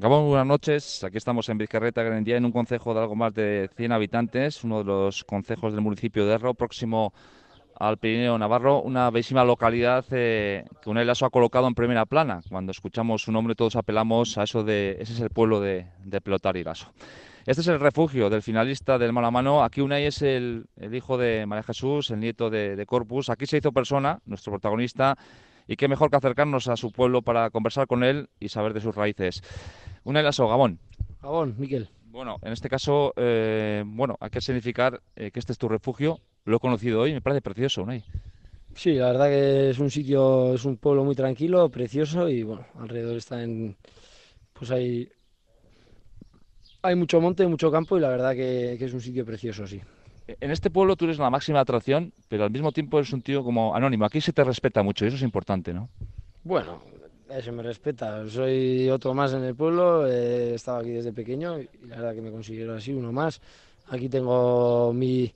Gabón, buenas noches. Aquí estamos en Vizcarreta, Garendía, en un concejo de algo más de 100 habitantes, uno de los concejos del municipio de Erro, próximo al Pirineo Navarro, una bellísima localidad eh, que Unai Lasso ha colocado en primera plana. Cuando escuchamos su nombre todos apelamos a eso de, ese es el pueblo de, de Pelotari Lasso. Este es el refugio del finalista del mano a mano. Aquí Unai es el, el hijo de María Jesús, el nieto de, de Corpus. Aquí se hizo persona, nuestro protagonista, y qué mejor que acercarnos a su pueblo para conversar con él y saber de sus raíces. Unai Lasso, Gabón. Gabón, Miquel. Bueno, en este caso, eh, bueno, hay que significar eh, que este es tu refugio. Lo he conocido hoy, me parece precioso, Unai. Sí, la verdad que es un sitio, es un pueblo muy tranquilo, precioso y bueno, alrededor está en, pues hay, hay mucho monte, mucho campo y la verdad que, que es un sitio precioso, sí. En este pueblo tú eres la máxima atracción, pero al mismo tiempo eres un tío como anónimo. Aquí se te respeta mucho y eso es importante, ¿no? Bueno, eso me respeta. Soy otro más en el pueblo, he estado aquí desde pequeño y la verdad que me considero así, uno más. Aquí tengo mi,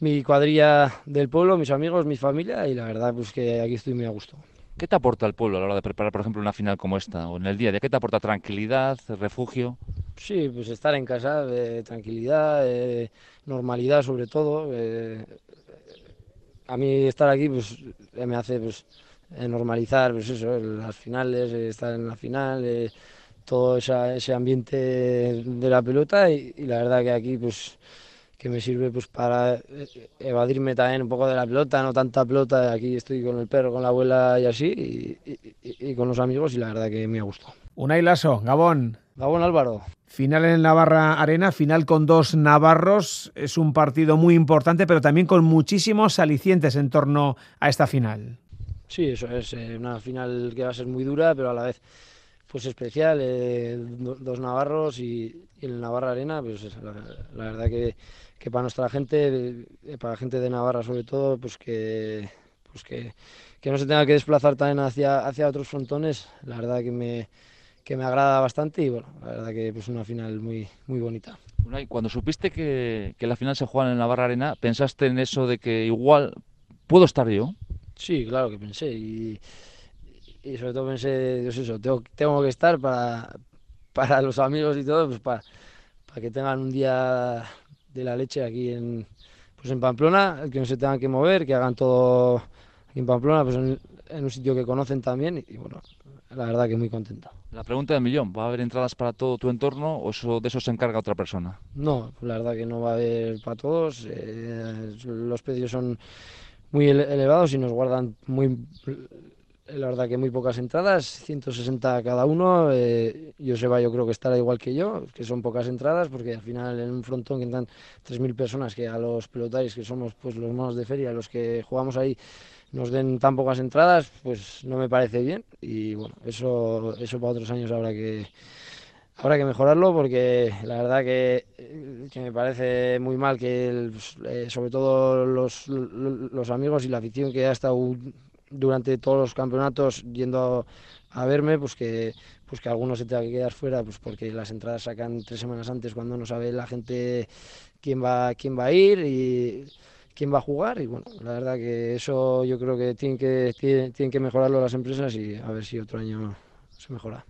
mi cuadrilla del pueblo, mis amigos, mi familia y la verdad pues que aquí estoy muy a gusto. ¿Qué te aporta el pueblo a la hora de preparar, por ejemplo, una final como esta o en el día? ¿De qué te aporta tranquilidad, refugio? Sí, pues estar en casa, eh, tranquilidad, eh, normalidad sobre todo. Eh, a mí estar aquí pues me hace pues eh, normalizar pues eso, las finales, eh, estar en la final, eh, todo ese ambiente de la pelota y, y la verdad que aquí pues que me sirve pues para eh, evadirme también un poco de la pelota, no tanta pelota, aquí estoy con el perro, con la abuela y así, y, y- y con los amigos y la verdad que me gusto. Unai Lasso, Gabón. Gabón Álvaro. Final en el Navarra Arena, final con dos navarros. Es un partido muy importante, pero también con muchísimos alicientes en torno a esta final. Sí, eso es eh, una final que va a ser muy dura, pero a la vez pues especial. eh, do- dos navarros y, en Navarra Arena, pues es la, la verdad que, que para nuestra gente, eh, para la gente de Navarra sobre todo, pues que pues que, que no se tenga que desplazar también hacia, hacia otros frontones, la verdad que me, que me agrada bastante y bueno, la verdad que pues una final muy, muy bonita. Unai, cuando supiste que, que la final se juega en Navarra Arena, ¿pensaste en eso de que igual puedo estar yo? Sí, claro que pensé y, y sobre todo pensé, pues eso, tengo, tengo que estar para, para los amigos y todo, pues para, para que tengan un día de la leche aquí en, pues en Pamplona, que no se tengan que mover, que hagan todo aquí en Pamplona, pues en, en un sitio que conocen también y bueno, la verdad que muy contento. La pregunta del millón, ¿va a haber entradas para todo tu entorno o eso, de eso se encarga otra persona? No, la verdad que no va a haber para todos, eh, los precios son muy ele- elevados y nos guardan muy, la verdad que muy pocas entradas, 160 cada uno. Eh, Joseba yo creo que estará igual que yo, que son pocas entradas, porque al final en un frontón que entran 3.000 personas, que a los pelotaris, que somos pues los monos de feria, los que jugamos ahí, nos den tan pocas entradas, pues no me parece bien. Y bueno, eso, eso para otros años habrá que, habrá que mejorarlo, porque la verdad que, eh, que me parece muy mal que, el- eh, sobre todo los, los amigos y la afición que ha estado durante todos los campeonatos yendo a, verme, pues que, pues que algunos se tenga que quedar fuera, pues porque las entradas sacan tres semanas antes cuando no sabe la gente quién va, quién va a ir y quién va a jugar. Y bueno, la verdad que eso yo creo que tienen que, tienen, tienen que mejorarlo las empresas y a ver si otro año se mejora.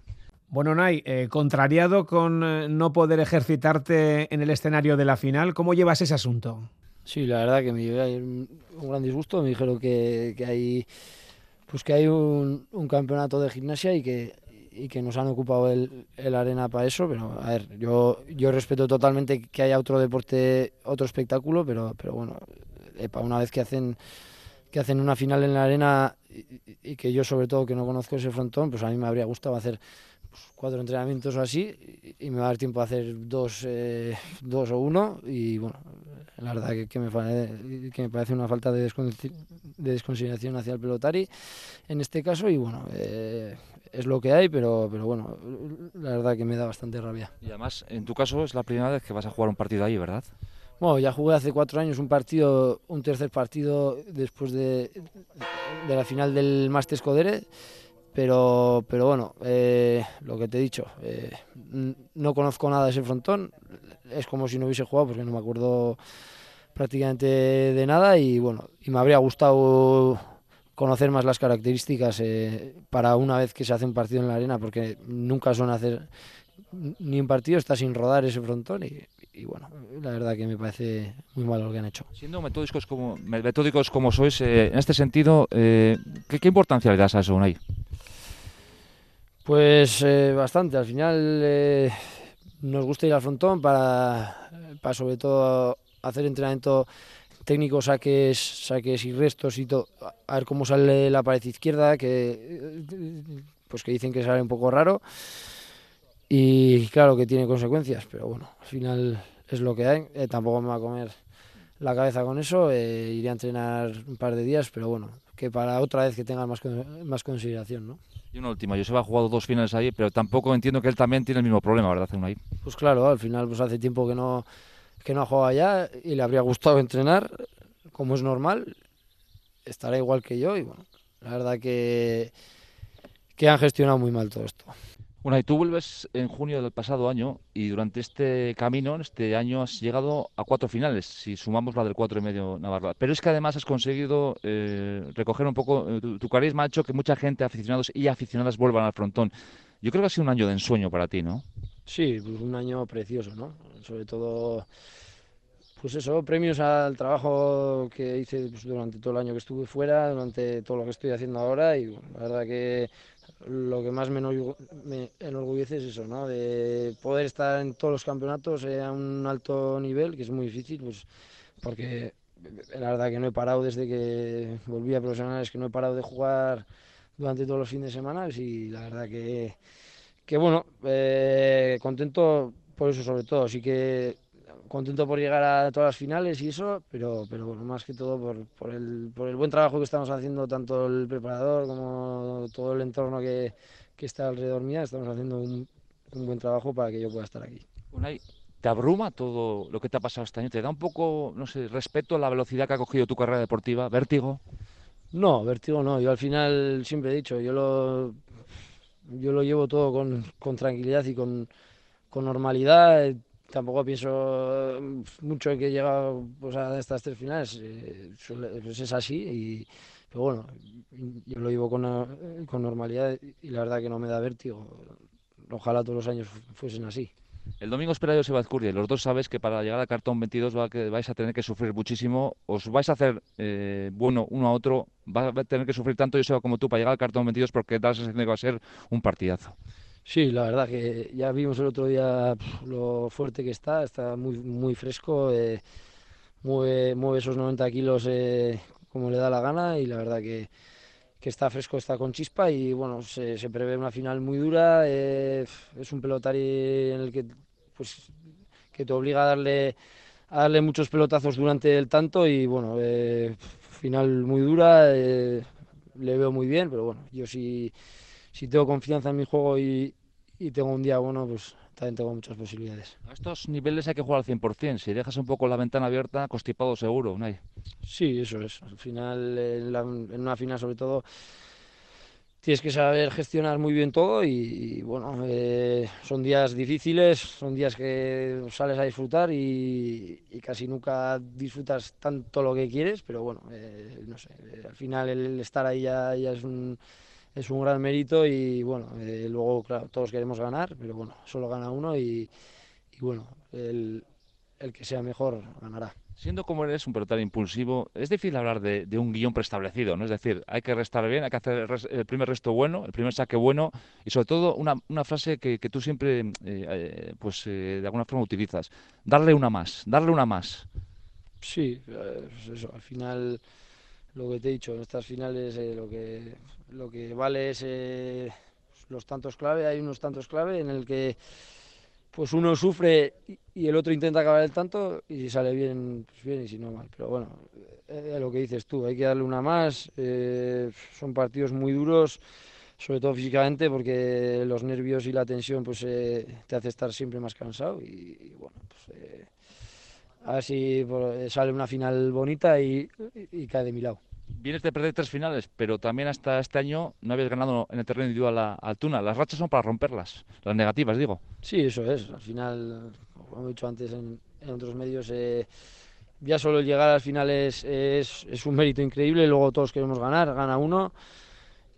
Bueno, Nay, eh, contrariado con eh, no poder ejercitarte en el escenario de la final, ¿cómo llevas ese asunto? Sí, la verdad que me llevé un, gran disgusto. Me dijeron que, que hay pues que hay un, un campeonato de gimnasia y que, y que nos han ocupado el, el arena para eso, pero a ver, yo, yo respeto totalmente que haya otro deporte, otro espectáculo, pero, pero bueno, eh, para una vez que hacen que hacen una final en la arena y, y- que yo sobre todo que no conozco ese frontón, pues a mí me habría gustado hacer cuatro entrenamientos o así y, me va a dar tiempo a hacer dos, eh, dos o uno y bueno, la verdad que, que me, fa- que me parece una falta de, de desconsideración hacia el pelotari en este caso y bueno, eh, es lo que hay, pero, pero bueno, la verdad que me da bastante rabia. Y además, en tu caso es la primera vez que vas a jugar un partido ahí, ¿verdad? Bueno, ya jugué hace cuatro años un partido, un tercer partido después de, de la final del Masters Codere, pero, pero bueno, eh, lo que te he dicho, eh, no conozco nada de ese frontón, es como si no hubiese jugado porque no me acuerdo prácticamente de nada y bueno, y me habría gustado conocer más las características eh, para una vez que se hace un partido en la arena porque nunca suelen hacer ni un partido está sin rodar ese frontón y, bueno, la verdad que me parece muy malo lo que han hecho. Siendo metódicos como, metódicos como sois, eh, en este sentido, eh, ¿qué, importancia le das a eso, Unai? Pues eh, bastante, al final nos gusta ir al frontón para, para sobre todo hacer entrenamiento técnico, saques, saques y restos y todo, a ver cómo sale la pared izquierda, que pues que dicen que sale un poco raro. Y claro que tiene consecuencias, pero bueno, al final es lo que hay, eh, tampoco me va a comer la cabeza con eso, eh, iré a entrenar un par de días, pero bueno, que para otra vez que tenga más, más consideración, ¿no? Y una última, Joseba ha jugado dos finales ahí, pero tampoco entiendo que él también tiene el mismo problema, ¿verdad, ahí? Pues claro, al final pues hace tiempo que no, que no ha jugado allá y le habría gustado entrenar, como es normal, estará igual que yo y bueno, la verdad que que han gestionado muy mal todo esto. Bueno, y tú vuelves en junio del pasado año y durante este camino, este año, has llegado a cuatro finales, si sumamos la del cuatro y medio Navarra. Pero es que además has conseguido eh, recoger un poco, eh, tu, carisma ha hecho que mucha gente, aficionados y aficionadas, vuelvan al frontón. Yo creo que ha sido un año de ensueño para ti, ¿no? Sí, un año precioso, ¿no? Sobre todo, pues eso, premios al trabajo que hice pues, durante todo el año que estuve fuera, durante todo lo que estoy haciendo ahora y la verdad que lo que más me, enorgullece es eso, ¿no? De poder estar en todos los campeonatos a un alto nivel, que es muy difícil, pues porque la verdad que no he parado desde que volví a profesionales, que no he parado de jugar durante todos los fines de semana y la verdad que, que bueno, eh, contento por eso sobre todo, sí que contento por llegar a todas las finales y eso, pero, pero más que todo por, por, el, por el buen trabajo que estamos haciendo, tanto el preparador como todo el entorno que, que está alrededor mía, estamos haciendo un, un, buen trabajo para que yo pueda estar aquí. ¿Te abruma todo lo que te ha pasado este año? ¿Te da un poco, no sé, respeto a la velocidad que ha cogido tu carrera deportiva? ¿Vértigo? No, vértigo no. Yo al final siempre he dicho, yo lo, yo lo llevo todo con, con tranquilidad y con, con normalidad tampoco pienso mm, mucho en que he llegado pues, a estas tres finales, eh, pues es así, y, pero bueno, yo lo con, eh, con, normalidad y la verdad que no me da vértigo. Ojalá todos los años fuesen así. El domingo espera Joseba Azcurdia. Los dos sabes que para llegar al cartón 22 va que vais a tener que sufrir muchísimo. Os vais a hacer eh, bueno uno a otro. Va a tener que sufrir tanto Joseba como tú para llegar al cartón 22 porque da la que va a ser un partidazo. Sí, la verdad que ya vimos el otro día lo fuerte que está, está muy, muy fresco, eh, mueve, mueve, esos 90 kilos eh, como le da la gana y la verdad que, que, está fresco, está con chispa y bueno, se, prevé una final muy dura, eh, es un pelotari en el que, pues, que te obliga a darle, a darle muchos pelotazos durante el tanto y bueno, final muy dura, le veo muy bien, pero bueno, yo sí si tengo confianza en mi juego y, tengo un día bueno, pues también tengo muchas posibilidades. A estos niveles hay que jugar al 100%. Si dejas un poco la ventana abierta, constipado seguro, ¿no Sí, eso es. Al final, en, una final sobre todo, tienes que saber gestionar muy bien todo y, bueno, eh, son días difíciles, son días que sales a disfrutar y, casi nunca disfrutas tanto lo que quieres, pero bueno, eh, no sé, eh, al final el estar ahí ya es un es un gran mérito y bueno, eh, luego, claro, todos queremos ganar, pero bueno, solo gana uno y, bueno, el, que sea mejor ganará. Siendo como eres un pelotero impulsivo, es difícil hablar de, un guion preestablecido, ¿no? Es decir, hay que restar bien, hay que hacer el, primer resto bueno, el primer saque bueno y sobre todo una, una frase que, que, tú siempre, eh, eh, pues de alguna forma utilizas, darle una más, darle una más. Sí, pues eso, al final lo que te he dicho, en estas finales eh, lo, que, lo que vale es eh, los tantos clave, hay unos tantos clave en el que pues uno sufre y el otro intenta acabar el tanto y si sale bien, pues bien y si no mal. Pero bueno, eh, lo que dices tú, hay que darle una más, son partidos muy duros, sobre todo físicamente porque los nervios y la tensión pues te hace estar siempre más cansado y, bueno, pues a ver si sale una final bonita y cae de mi lado vienes de perder tres finales, pero también hasta este año no habías ganado en el terreno individual a Altuna. Las rachas son para romperlas, las negativas, digo. Sí, eso es. Al final, como he dicho antes en, otros medios, eh, ya solo llegar al final es, es, un mérito increíble. Luego todos queremos ganar, gana uno.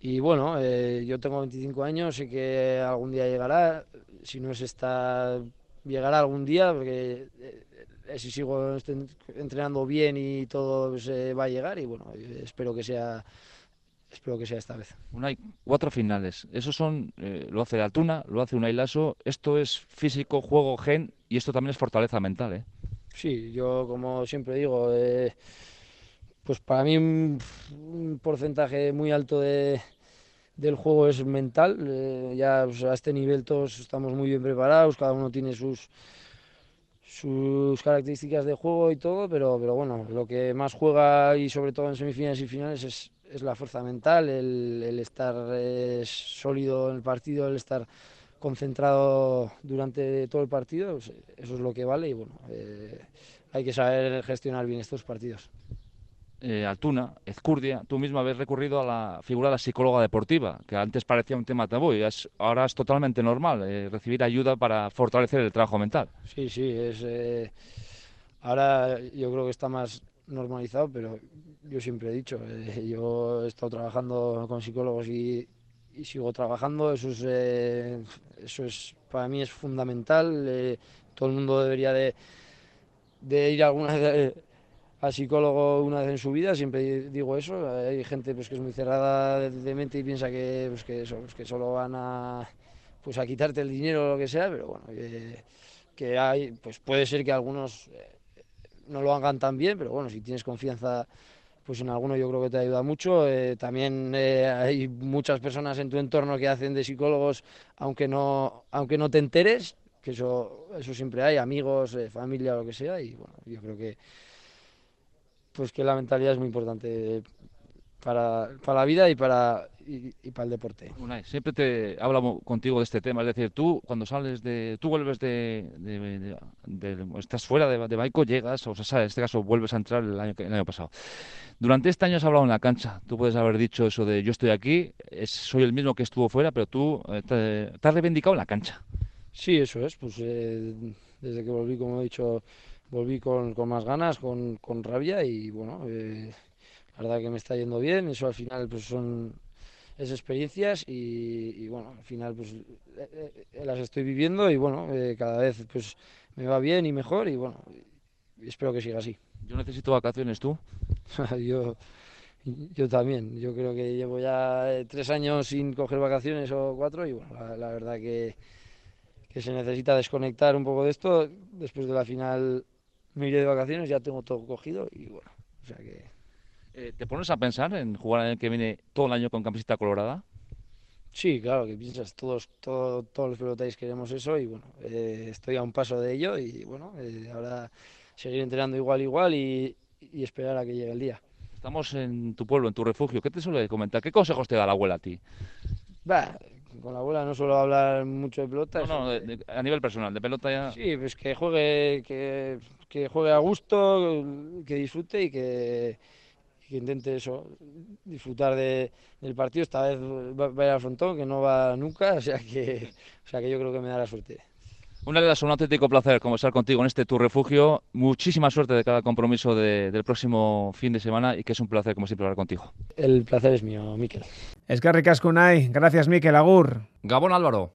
Y bueno, eh, yo tengo 25 años, sé que algún día llegará, si no es esta, llegará algún día, porque eh, si sigo entrenando bien y todo pues, eh, va a llegar y bueno, espero que sea espero que sea esta vez. hay cuatro finales. Esos son, lo hace Altuna, lo hace Unai Lasso. Esto es físico, juego, gen y esto también es fortaleza mental, ¿eh? Sí, yo como siempre digo, pues para mí un, porcentaje muy alto de, del juego es mental. Eh, ya a este nivel todos estamos muy bien preparados, cada uno tiene sus sus características de juego y todo, pero, pero bueno, lo que más juega y sobre todo en semifinales y finales es, es la fuerza mental, el, estar eh, sólido en el partido, el estar concentrado durante todo el partido, pues, eso es lo que vale y bueno, eh, hay que saber gestionar bien estos partidos eh, Altuna, Ezcurdia, tú mismo habéis recurrido a la figura de la psicóloga deportiva, que antes parecía un tema tabú y ahora es totalmente normal eh, recibir ayuda para fortalecer el trabajo mental. Sí, sí, es eh, ahora yo creo que está más normalizado, pero yo siempre he dicho, eh, yo he estado trabajando con psicólogos y, sigo trabajando, eso es, eso es para mí es fundamental, todo el mundo debería de, de ir alguna al psicólogo una vez en su vida, siempre digo eso. Hay gente pues, que es muy cerrada de mente y piensa que, pues, que, pues, solo van a, pues, a quitarte el dinero o lo que sea, pero bueno, que, hay, pues puede ser que algunos eh, no lo hagan tan bien, pero bueno, si tienes confianza pues en alguno yo creo que te ayuda mucho. Eh, también eh, hay muchas personas en tu entorno que hacen de psicólogos, aunque no, aunque no te enteres, que eso, eso siempre hay, amigos, familia, lo que sea, y bueno, yo creo que pues que la mentalidad es muy importante para, para la vida y para, y, para el deporte. siempre te hablo contigo de este tema, es decir, tú cuando sales de, tú vuelves de, de, estás fuera de, de Baico, llegas, o sea, en este caso vuelves a entrar el año, el año pasado. Durante este año has hablado en la cancha, tú puedes haber dicho eso de yo estoy aquí, soy el mismo que estuvo fuera, pero tú eh, te, has reivindicado en la cancha. Sí, eso es, pues eh, desde que volví, como he dicho, volví con, con más ganas, con, con, rabia y bueno, eh, la verdad que me está yendo bien, eso al final pues son es experiencias y, bueno, al final pues eh, eh, las estoy viviendo y bueno, cada vez pues me va bien y mejor y bueno, espero que siga así. Yo necesito vacaciones, ¿tú? yo, yo también, yo creo que llevo ya tres años sin coger vacaciones o cuatro y bueno, la, verdad que, que se necesita desconectar un poco de esto después de la final me iré de vacaciones, ya tengo todo cogido y bueno, o sea que... Eh, ¿Te pones a pensar en jugar en el que viene todo el año con camiseta colorada? Sí, claro, que piensas, todos, todos los pelotáis queremos eso y bueno, eh, estoy a un paso de ello y bueno, eh, ahora seguir entrenando igual, igual y, y, esperar a que llegue el día. Estamos en tu pueblo, en tu refugio, ¿qué te suele comentar? ¿Qué consejos te da la abuela a ti? Va, con la abuela no suelo hablar mucho de pelota. No, no, a nivel personal, de pelota ya. Sí, pues que juegue, que, que juegue a gusto, que disfrute y que, que intente eso, disfrutar de, del partido. Esta vez va, a ir al frontón, que no va nunca, o sea que, o sea que yo creo que me da la suerte. Una de las un auténtico placer conversar contigo en este tu refugio. Muchísima suerte de cada compromiso del próximo fin de semana y que es un placer, como siempre, hablar contigo. El placer es mío, Miquel. Es que. Gracias, Miquel. Agur. Gabón Álvaro.